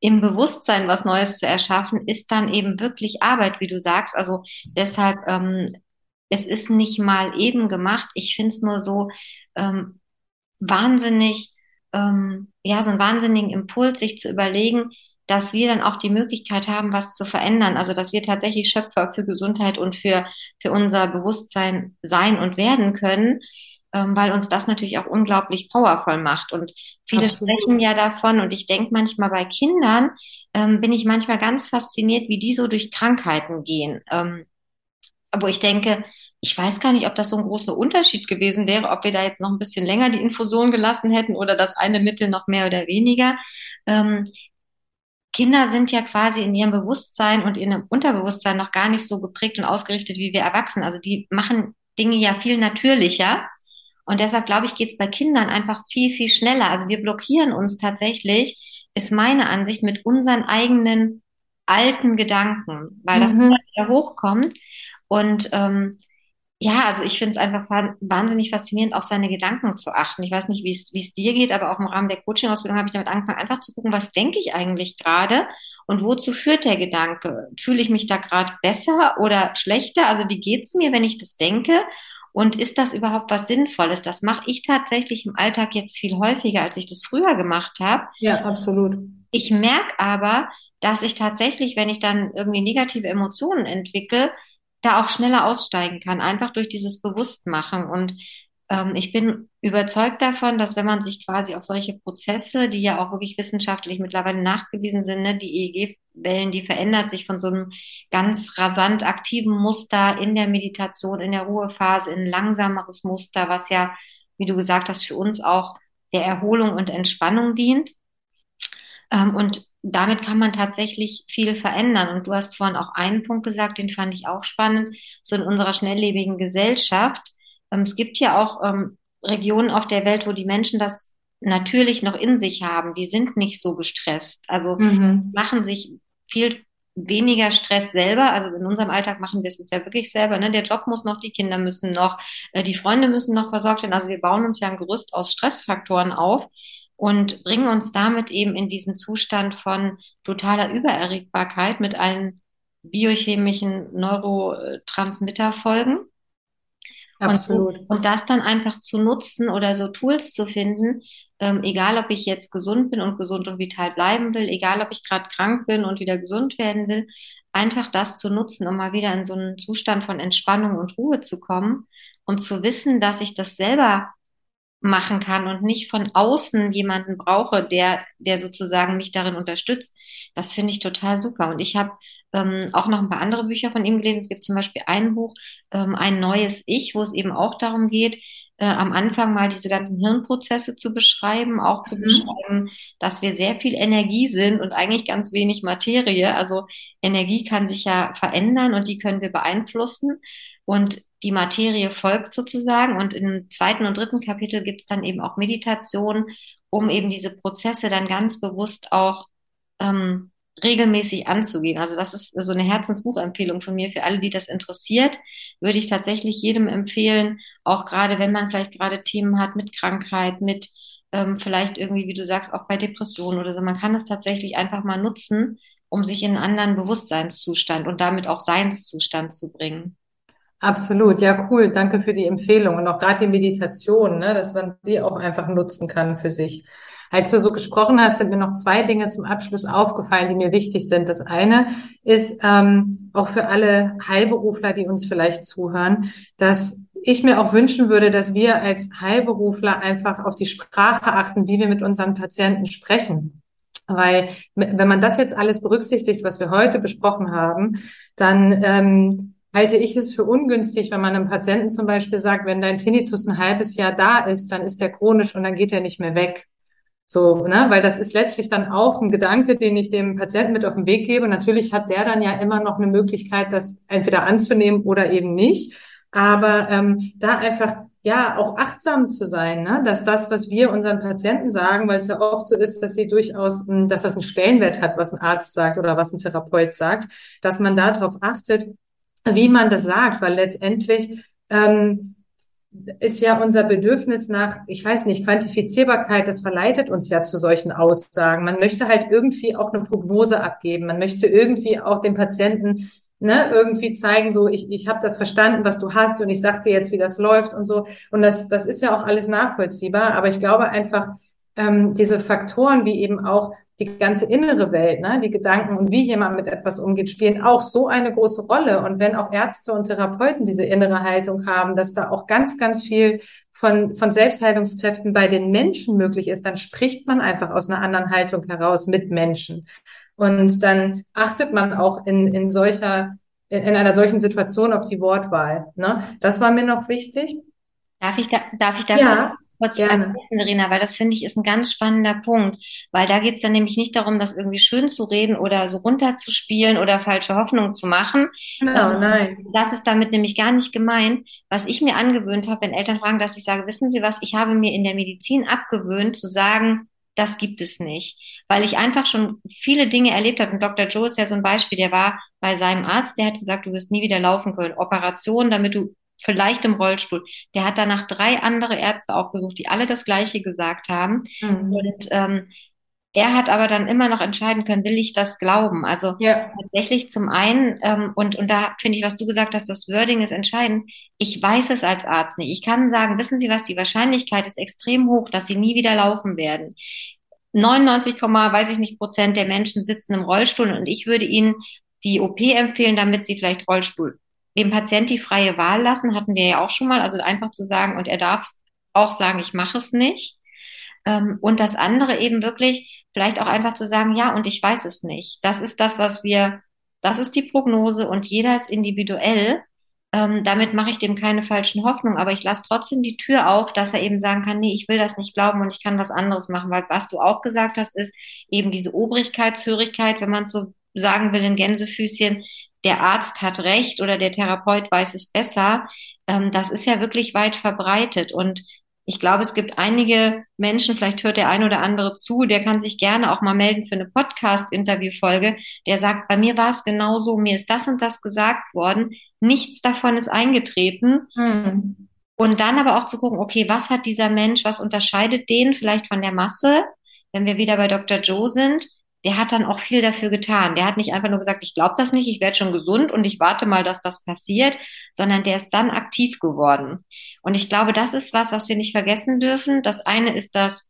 im Bewusstsein was Neues zu erschaffen, ist dann eben wirklich Arbeit, wie du sagst. Also deshalb, ähm, es ist nicht mal eben gemacht. Ich finde es nur so ähm, wahnsinnig, ähm, ja, so einen wahnsinnigen Impuls, sich zu überlegen, dass wir dann auch die Möglichkeit haben, was zu verändern. Also, dass wir tatsächlich Schöpfer für Gesundheit und für, für unser Bewusstsein sein und werden können, ähm, weil uns das natürlich auch unglaublich powervoll macht. Und viele Absolut. sprechen ja davon und ich denke manchmal bei Kindern, ähm, bin ich manchmal ganz fasziniert, wie die so durch Krankheiten gehen. Ähm, wo ich denke, ich weiß gar nicht, ob das so ein großer Unterschied gewesen wäre, ob wir da jetzt noch ein bisschen länger die Infusion gelassen hätten oder das eine Mittel noch mehr oder weniger. Ähm, Kinder sind ja quasi in ihrem Bewusstsein und in ihrem Unterbewusstsein noch gar nicht so geprägt und ausgerichtet wie wir Erwachsenen. Also die machen Dinge ja viel natürlicher. Und deshalb glaube ich, geht es bei Kindern einfach viel, viel schneller. Also wir blockieren uns tatsächlich, ist meine Ansicht, mit unseren eigenen alten Gedanken, weil das mhm. wieder hochkommt. Und ähm, ja, also ich finde es einfach wahnsinnig faszinierend, auf seine Gedanken zu achten. Ich weiß nicht, wie es dir geht, aber auch im Rahmen der Coaching-Ausbildung habe ich damit angefangen, einfach zu gucken, was denke ich eigentlich gerade und wozu führt der Gedanke? Fühle ich mich da gerade besser oder schlechter? Also wie geht's mir, wenn ich das denke? Und ist das überhaupt was Sinnvolles? Das mache ich tatsächlich im Alltag jetzt viel häufiger, als ich das früher gemacht habe.
Ja, absolut.
Ich merke aber, dass ich tatsächlich, wenn ich dann irgendwie negative Emotionen entwickle, da auch schneller aussteigen kann, einfach durch dieses Bewusstmachen. Und ähm, ich bin überzeugt davon, dass wenn man sich quasi auf solche Prozesse, die ja auch wirklich wissenschaftlich mittlerweile nachgewiesen sind, ne, die EEG-Wellen, die verändert sich von so einem ganz rasant aktiven Muster in der Meditation, in der Ruhephase, in ein langsameres Muster, was ja, wie du gesagt hast, für uns auch der Erholung und Entspannung dient. Ähm, und damit kann man tatsächlich viel verändern. Und du hast vorhin auch einen Punkt gesagt, den fand ich auch spannend, so in unserer schnelllebigen Gesellschaft. Ähm, es gibt ja auch ähm, Regionen auf der Welt, wo die Menschen das natürlich noch in sich haben. Die sind nicht so gestresst. Also mhm. machen sich viel weniger Stress selber. Also in unserem Alltag machen wir es uns ja wirklich selber. Ne? Der Job muss noch, die Kinder müssen noch, äh, die Freunde müssen noch versorgt werden. Also wir bauen uns ja ein Gerüst aus Stressfaktoren auf und bringen uns damit eben in diesen Zustand von totaler Übererregbarkeit mit allen biochemischen Neurotransmitterfolgen. Absolut. Und, und, das dann einfach zu nutzen oder so Tools zu finden, ähm, egal ob ich jetzt gesund bin und gesund und vital bleiben will, egal ob ich gerade krank bin und wieder gesund werden will, einfach das zu nutzen, um mal wieder in so einen Zustand von Entspannung und Ruhe zu kommen und zu wissen, dass ich das selber machen kann und nicht von außen jemanden brauche, der, der sozusagen mich darin unterstützt. Das finde ich total super. Und ich habe ähm, auch noch ein paar andere Bücher von ihm gelesen. Es gibt zum Beispiel ein Buch, ähm, Ein neues Ich, wo es eben auch darum geht, äh, am Anfang mal diese ganzen Hirnprozesse zu beschreiben, auch zu mhm. beschreiben, dass wir sehr viel Energie sind und eigentlich ganz wenig Materie. Also Energie kann sich ja verändern und die können wir beeinflussen. Und die Materie folgt sozusagen. Und im zweiten und dritten Kapitel gibt es dann eben auch Meditation, um eben diese Prozesse dann ganz bewusst auch ähm, regelmäßig anzugehen. Also das ist so eine Herzensbuchempfehlung von mir für alle, die das interessiert, würde ich tatsächlich jedem empfehlen, auch gerade wenn man vielleicht gerade Themen hat mit Krankheit, mit ähm, vielleicht irgendwie, wie du sagst, auch bei Depressionen oder so. Man kann es tatsächlich einfach mal nutzen, um sich in einen anderen Bewusstseinszustand und damit auch Seinszustand zu bringen.
Absolut, ja, cool. Danke für die Empfehlung und auch gerade die Meditation, ne, dass man die auch einfach nutzen kann für sich. Als du so gesprochen hast, sind mir noch zwei Dinge zum Abschluss aufgefallen, die mir wichtig sind. Das eine ist ähm, auch für alle Heilberufler, die uns vielleicht zuhören, dass ich mir auch wünschen würde, dass wir als Heilberufler einfach auf die Sprache achten, wie wir mit unseren Patienten sprechen. Weil wenn man das jetzt alles berücksichtigt, was wir heute besprochen haben, dann ähm, halte ich es für ungünstig, wenn man einem Patienten zum Beispiel sagt, wenn dein Tinnitus ein halbes Jahr da ist, dann ist der chronisch und dann geht er nicht mehr weg. So, ne, weil das ist letztlich dann auch ein Gedanke, den ich dem Patienten mit auf den Weg gebe. Natürlich hat der dann ja immer noch eine Möglichkeit, das entweder anzunehmen oder eben nicht. Aber ähm, da einfach ja auch achtsam zu sein, ne? dass das, was wir unseren Patienten sagen, weil es ja oft so ist, dass sie durchaus, dass das einen Stellenwert hat, was ein Arzt sagt oder was ein Therapeut sagt, dass man darauf achtet, wie man das sagt, weil letztendlich ähm, ist ja unser Bedürfnis nach, ich weiß nicht, Quantifizierbarkeit, das verleitet uns ja zu solchen Aussagen. Man möchte halt irgendwie auch eine Prognose abgeben. Man möchte irgendwie auch dem Patienten ne, irgendwie zeigen, so ich, ich habe das verstanden, was du hast und ich sag dir jetzt, wie das läuft und so. Und das, das ist ja auch alles nachvollziehbar. Aber ich glaube einfach, ähm, diese Faktoren wie eben auch die ganze innere Welt, ne, die Gedanken und wie jemand mit etwas umgeht, spielen auch so eine große Rolle. Und wenn auch Ärzte und Therapeuten diese innere Haltung haben, dass da auch ganz, ganz viel von, von Selbstheilungskräften bei den Menschen möglich ist, dann spricht man einfach aus einer anderen Haltung heraus mit Menschen. Und dann achtet man auch in, in solcher, in, in einer solchen Situation auf die Wortwahl. Ne? Das war mir noch wichtig.
Darf ich da, darf ich da
ja
kurz Gerne. Verena, weil das finde ich ist ein ganz spannender Punkt, weil da geht es dann nämlich nicht darum, das irgendwie schön zu reden oder so runterzuspielen oder falsche Hoffnung zu machen.
Genau, ähm, nein.
Das ist damit nämlich gar nicht gemeint. Was ich mir angewöhnt habe, wenn Eltern fragen, dass ich sage, wissen Sie was, ich habe mir in der Medizin abgewöhnt zu sagen, das gibt es nicht, weil ich einfach schon viele Dinge erlebt habe. Und Dr. Joe ist ja so ein Beispiel, der war bei seinem Arzt, der hat gesagt, du wirst nie wieder laufen können. Operation, damit du vielleicht im Rollstuhl. Der hat danach drei andere Ärzte aufgesucht, die alle das Gleiche gesagt haben. Mhm. Und ähm, er hat aber dann immer noch entscheiden können, will ich das glauben? Also ja. tatsächlich zum einen, ähm, und, und da finde ich, was du gesagt hast, das Wording ist entscheidend. Ich weiß es als Arzt nicht. Ich kann sagen, wissen Sie was, die Wahrscheinlichkeit ist extrem hoch, dass Sie nie wieder laufen werden. 99, weiß ich nicht Prozent der Menschen sitzen im Rollstuhl und ich würde Ihnen die OP empfehlen, damit Sie vielleicht Rollstuhl dem Patient die freie Wahl lassen, hatten wir ja auch schon mal, also einfach zu sagen, und er darf auch sagen, ich mache es nicht. Ähm, und das andere eben wirklich, vielleicht auch einfach zu sagen, ja, und ich weiß es nicht. Das ist das, was wir, das ist die Prognose und jeder ist individuell. Ähm, damit mache ich dem keine falschen Hoffnungen, aber ich lasse trotzdem die Tür auf, dass er eben sagen kann, nee, ich will das nicht glauben und ich kann was anderes machen, weil was du auch gesagt hast, ist eben diese Obrigkeitshörigkeit, wenn man es so sagen will in Gänsefüßchen, der Arzt hat recht oder der Therapeut weiß es besser, ähm, das ist ja wirklich weit verbreitet. Und ich glaube, es gibt einige Menschen, vielleicht hört der ein oder andere zu, der kann sich gerne auch mal melden für eine Podcast-Interview-Folge, der sagt, bei mir war es genauso, mir ist das und das gesagt worden, nichts davon ist eingetreten. Hm. Und dann aber auch zu gucken, okay, was hat dieser Mensch, was unterscheidet den vielleicht von der Masse? Wenn wir wieder bei Dr. Joe sind, der hat dann auch viel dafür getan. Der hat nicht einfach nur gesagt, ich glaube das nicht, ich werde schon gesund und ich warte mal, dass das passiert, sondern der ist dann aktiv geworden. Und ich glaube, das ist was, was wir nicht vergessen dürfen. Das eine ist das,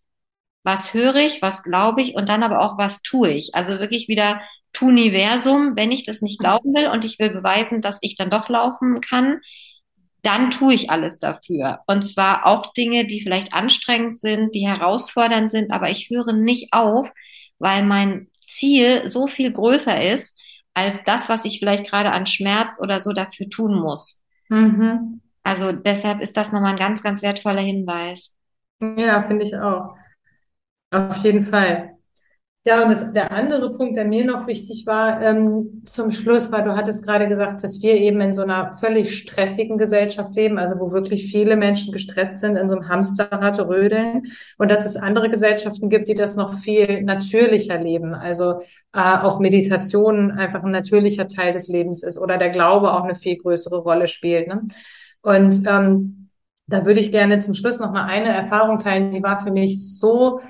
was höre ich, was glaube ich und dann aber auch, was tue ich. Also wirklich wieder Tuniversum, wenn ich das nicht glauben will und ich will beweisen, dass ich dann doch laufen kann, dann tue ich alles dafür. Und zwar auch Dinge, die vielleicht anstrengend sind, die herausfordernd sind, aber ich höre nicht auf, weil mein Ziel so viel größer ist als das, was ich vielleicht gerade an Schmerz oder so dafür tun muss. Mhm. Also deshalb ist das nochmal ein ganz, ganz wertvoller Hinweis.
Ja, finde ich auch. Auf jeden Fall. Ja, und das, der andere Punkt, der mir noch wichtig war ähm, zum Schluss, weil du hattest gerade gesagt, dass wir eben in so einer völlig stressigen Gesellschaft leben, also wo wirklich viele Menschen gestresst sind, in so einem Hamsterrad rödeln und dass es andere Gesellschaften gibt, die das noch viel natürlicher leben, also äh, auch Meditation einfach ein natürlicher Teil des Lebens ist oder der Glaube auch eine viel größere Rolle spielt. Ne? Und ähm, da würde ich gerne zum Schluss noch mal eine Erfahrung teilen, die war für mich so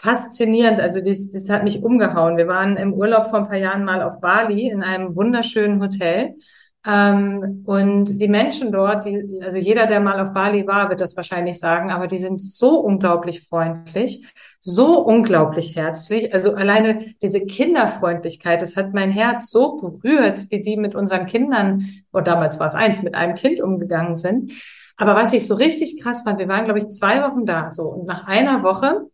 faszinierend. Also das, das hat mich umgehauen. Wir waren im Urlaub vor ein paar Jahren mal auf Bali in einem wunderschönen Hotel. Ähm, und die Menschen dort, die, also jeder, der mal auf Bali war, wird das wahrscheinlich sagen, aber die sind so unglaublich freundlich, so unglaublich herzlich. Also alleine diese Kinderfreundlichkeit, das hat mein Herz so berührt, wie die mit unseren Kindern, und damals war es eins, mit einem Kind umgegangen sind. Aber was ich so richtig krass fand, wir waren, glaube ich, zwei Wochen da, so. Und nach einer Woche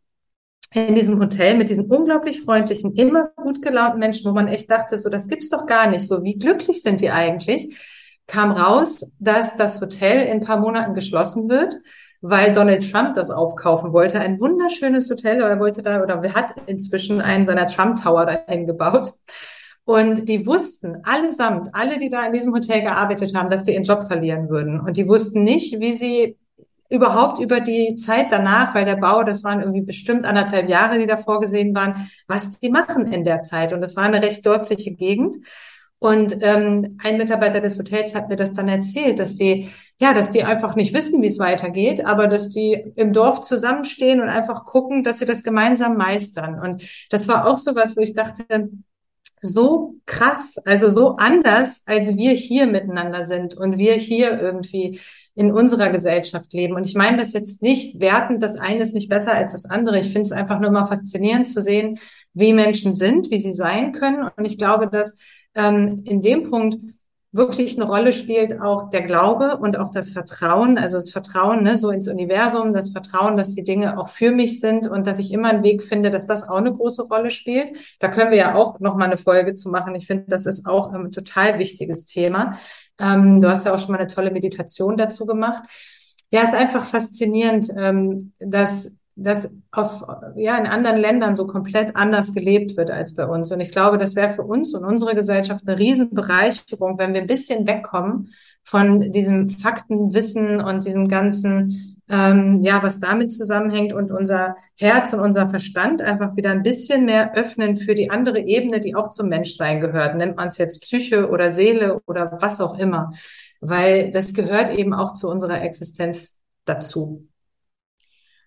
in diesem Hotel mit diesen unglaublich freundlichen, immer gut gelaunten Menschen, wo man echt dachte, so, das gibt's doch gar nicht, so, wie glücklich sind die eigentlich? Kam raus, dass das Hotel in ein paar Monaten geschlossen wird, weil Donald Trump das aufkaufen wollte. Ein wunderschönes Hotel, er wollte da, oder hat inzwischen einen seiner Trump Tower dahin gebaut. Und die wussten allesamt, alle, die da in diesem Hotel gearbeitet haben, dass sie ihren Job verlieren würden. Und die wussten nicht, wie sie überhaupt über die Zeit danach, weil der Bau, das waren irgendwie bestimmt anderthalb Jahre, die da vorgesehen waren, was die machen in der Zeit. Und das war eine recht dörfliche Gegend. Und ähm, ein Mitarbeiter des Hotels hat mir das dann erzählt, dass sie, ja, dass die einfach nicht wissen, wie es weitergeht, aber dass die im Dorf zusammenstehen und einfach gucken, dass sie das gemeinsam meistern. Und das war auch so was, wo ich dachte, so krass, also so anders, als wir hier miteinander sind und wir hier irgendwie in unserer Gesellschaft leben. Und ich meine das jetzt nicht wertend, das eine ist nicht besser als das andere. Ich finde es einfach nur mal faszinierend zu sehen, wie Menschen sind, wie sie sein können. Und ich glaube, dass ähm, in dem Punkt wirklich eine Rolle spielt auch der Glaube und auch das Vertrauen, also das Vertrauen ne, so ins Universum, das Vertrauen, dass die Dinge auch für mich sind und dass ich immer einen Weg finde, dass das auch eine große Rolle spielt. Da können wir ja auch noch mal eine Folge zu machen. Ich finde, das ist auch ein total wichtiges Thema. Ähm, du hast ja auch schon mal eine tolle Meditation dazu gemacht. Ja, ist einfach faszinierend, ähm, dass das auf, ja, in anderen Ländern so komplett anders gelebt wird als bei uns. Und ich glaube, das wäre für uns und unsere Gesellschaft eine Riesenbereicherung, wenn wir ein bisschen wegkommen von diesem Faktenwissen und diesem ganzen, ähm, ja, was damit zusammenhängt und unser Herz und unser Verstand einfach wieder ein bisschen mehr öffnen für die andere Ebene, die auch zum Menschsein gehört. Nennt man es jetzt Psyche oder Seele oder was auch immer. Weil das gehört eben auch zu unserer Existenz dazu.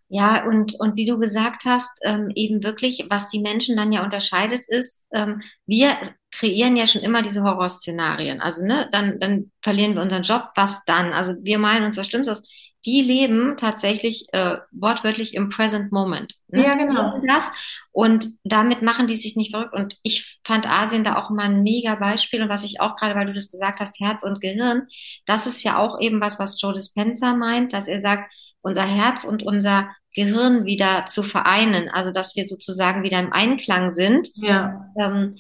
Ja, und, und wie du gesagt hast, ähm, eben wirklich, was die Menschen dann ja unterscheidet, ist, ähm, wir kreieren ja schon immer diese Horrorszenarien. Also, ne, dann, dann verlieren wir unseren Job, was dann? Also, wir malen uns das Schlimmste aus. Die leben tatsächlich äh, wortwörtlich im Present Moment.
Ne? Ja, genau.
Das. Und damit machen die sich nicht verrückt. Und ich fand Asien da auch immer ein mega Beispiel. Und was ich auch gerade, weil du das gesagt hast, Herz und Gehirn, das ist ja auch eben was, was Joe Dispenza meint, dass er sagt, unser Herz und unser Gehirn wieder zu vereinen, also dass wir sozusagen wieder im Einklang sind,
ja.
ähm,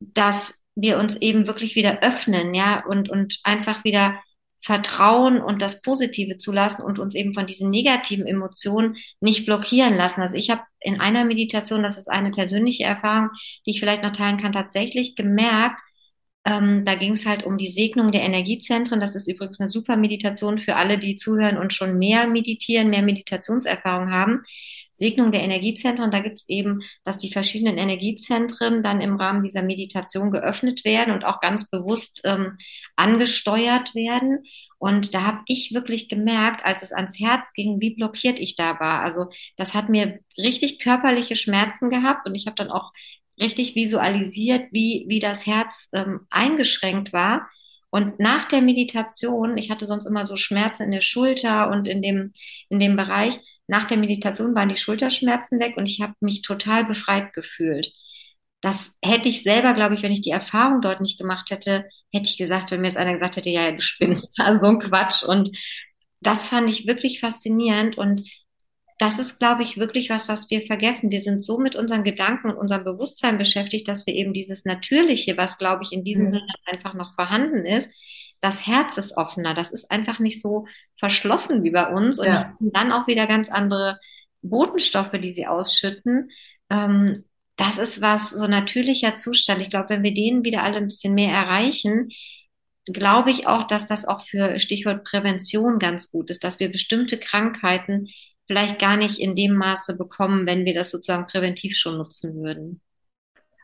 dass wir uns eben wirklich wieder öffnen, ja, und, und einfach wieder vertrauen und das Positive zulassen und uns eben von diesen negativen Emotionen nicht blockieren lassen. Also ich habe in einer Meditation, das ist eine persönliche Erfahrung, die ich vielleicht noch teilen kann, tatsächlich gemerkt, ähm, da ging es halt um die Segnung der Energiezentren. Das ist übrigens eine super Meditation für alle, die zuhören und schon mehr meditieren, mehr Meditationserfahrung haben. Segnung der Energiezentren, da gibt es eben, dass die verschiedenen Energiezentren dann im Rahmen dieser Meditation geöffnet werden und auch ganz bewusst ähm, angesteuert werden. Und da habe ich wirklich gemerkt, als es ans Herz ging, wie blockiert ich da war. Also das hat mir richtig körperliche Schmerzen gehabt und ich habe dann auch richtig visualisiert, wie, wie das Herz ähm, eingeschränkt war. Und nach der Meditation, ich hatte sonst immer so Schmerzen in der Schulter und in dem, in dem Bereich, nach der Meditation waren die Schulterschmerzen weg und ich habe mich total befreit gefühlt. Das hätte ich selber, glaube ich, wenn ich die Erfahrung dort nicht gemacht hätte, hätte ich gesagt, wenn mir jetzt einer gesagt hätte, ja, du spinnst, da so ein Quatsch. Und das fand ich wirklich faszinierend und das ist, glaube ich, wirklich was, was wir vergessen. Wir sind so mit unseren Gedanken und unserem Bewusstsein beschäftigt, dass wir eben dieses Natürliche, was, glaube ich, in diesem mhm. einfach noch vorhanden ist, das Herz ist offener, das ist einfach nicht so verschlossen wie bei uns und
Ja.
dann auch wieder ganz andere Botenstoffe, die sie ausschütten. Ähm, das ist was, so natürlicher Zustand. Ich glaube, wenn wir den wieder alle ein bisschen mehr erreichen, glaube ich auch, dass das auch für Stichwort Prävention ganz gut ist, dass wir bestimmte Krankheiten vielleicht gar nicht in dem Maße bekommen, wenn wir das sozusagen präventiv schon nutzen würden.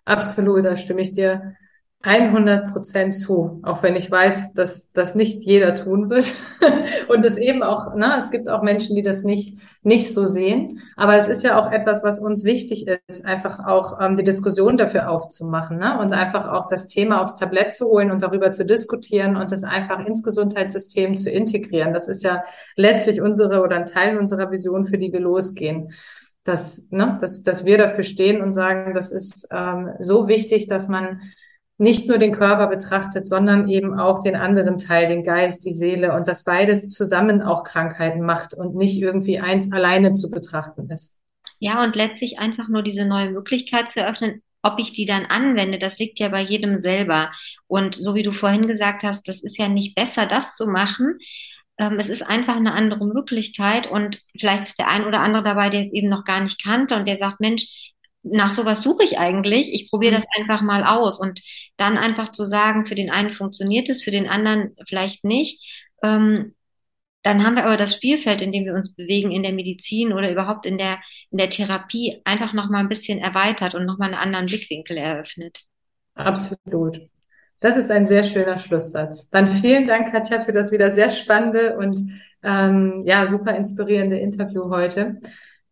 Absolut, da stimme ich dir 100 Prozent zu, auch wenn ich weiß, dass das nicht jeder tun wird und es eben auch, ne, es gibt auch Menschen, die das nicht nicht so sehen. Aber es ist ja auch etwas, was uns wichtig ist, einfach auch ähm, die Diskussion dafür aufzumachen, ne, und einfach auch das Thema aufs Tablett zu holen und darüber zu diskutieren und es einfach ins Gesundheitssystem zu integrieren. Das ist ja letztlich unsere oder ein Teil unserer Vision, für die wir losgehen dass, ne, dass, dass wir dafür stehen und sagen, das ist ähm, so wichtig, dass man nicht nur den Körper betrachtet, sondern eben auch den anderen Teil, den Geist, die Seele und dass beides zusammen auch Krankheiten macht und nicht irgendwie eins alleine zu betrachten ist.
Ja, und letztlich einfach nur diese neue Möglichkeit zu eröffnen, ob ich die dann anwende, das liegt ja bei jedem selber. Und so wie du vorhin gesagt hast, das ist ja nicht besser, das zu machen. Ähm, es ist einfach eine andere Möglichkeit und vielleicht ist der ein oder andere dabei, der es eben noch gar nicht kannte und der sagt, Mensch, nach sowas suche ich eigentlich. Ich probiere das einfach mal aus und dann einfach zu sagen, für den einen funktioniert es, für den anderen vielleicht nicht. Ähm, dann haben wir aber das Spielfeld, in dem wir uns bewegen, in der Medizin oder überhaupt in der, in der Therapie einfach noch mal ein bisschen erweitert und noch mal einen anderen Blickwinkel eröffnet.
Absolut. Das ist ein sehr schöner Schlusssatz. Dann vielen Dank, Katja, für das wieder sehr spannende und ähm, ja super inspirierende Interview heute.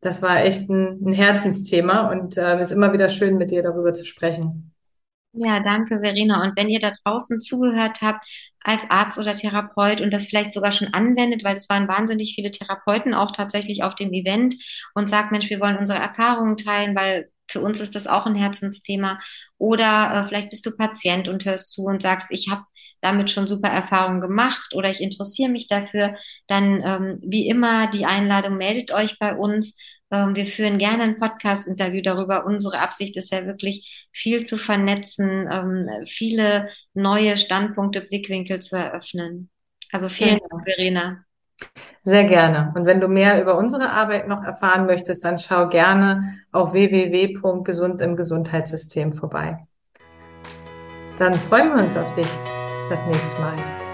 Das war echt ein, ein Herzensthema und äh, ist immer wieder schön, mit dir darüber zu sprechen.
Ja, danke, Verena. Und wenn ihr da draußen zugehört habt, als Arzt oder Therapeut und das vielleicht sogar schon anwendet, weil es waren wahnsinnig viele Therapeuten auch tatsächlich auf dem Event und sagt, Mensch, wir wollen unsere Erfahrungen teilen, weil für uns ist das auch ein Herzensthema. Oder äh, vielleicht bist du Patient und hörst zu und sagst, ich habe damit schon super Erfahrungen gemacht oder ich interessiere mich dafür. Dann ähm, wie immer die Einladung, meldet euch bei uns. Ähm, wir führen gerne ein Podcast-Interview darüber. Unsere Absicht ist ja wirklich viel zu vernetzen, ähm, viele neue Standpunkte, Blickwinkel zu eröffnen. Also vielen
Genau.
Dank, Verena.
Sehr gerne. Und wenn du mehr über unsere Arbeit noch erfahren möchtest, dann schau gerne auf www.gesundimgesundheitssystem vorbei. Dann freuen wir uns auf dich das nächste Mal.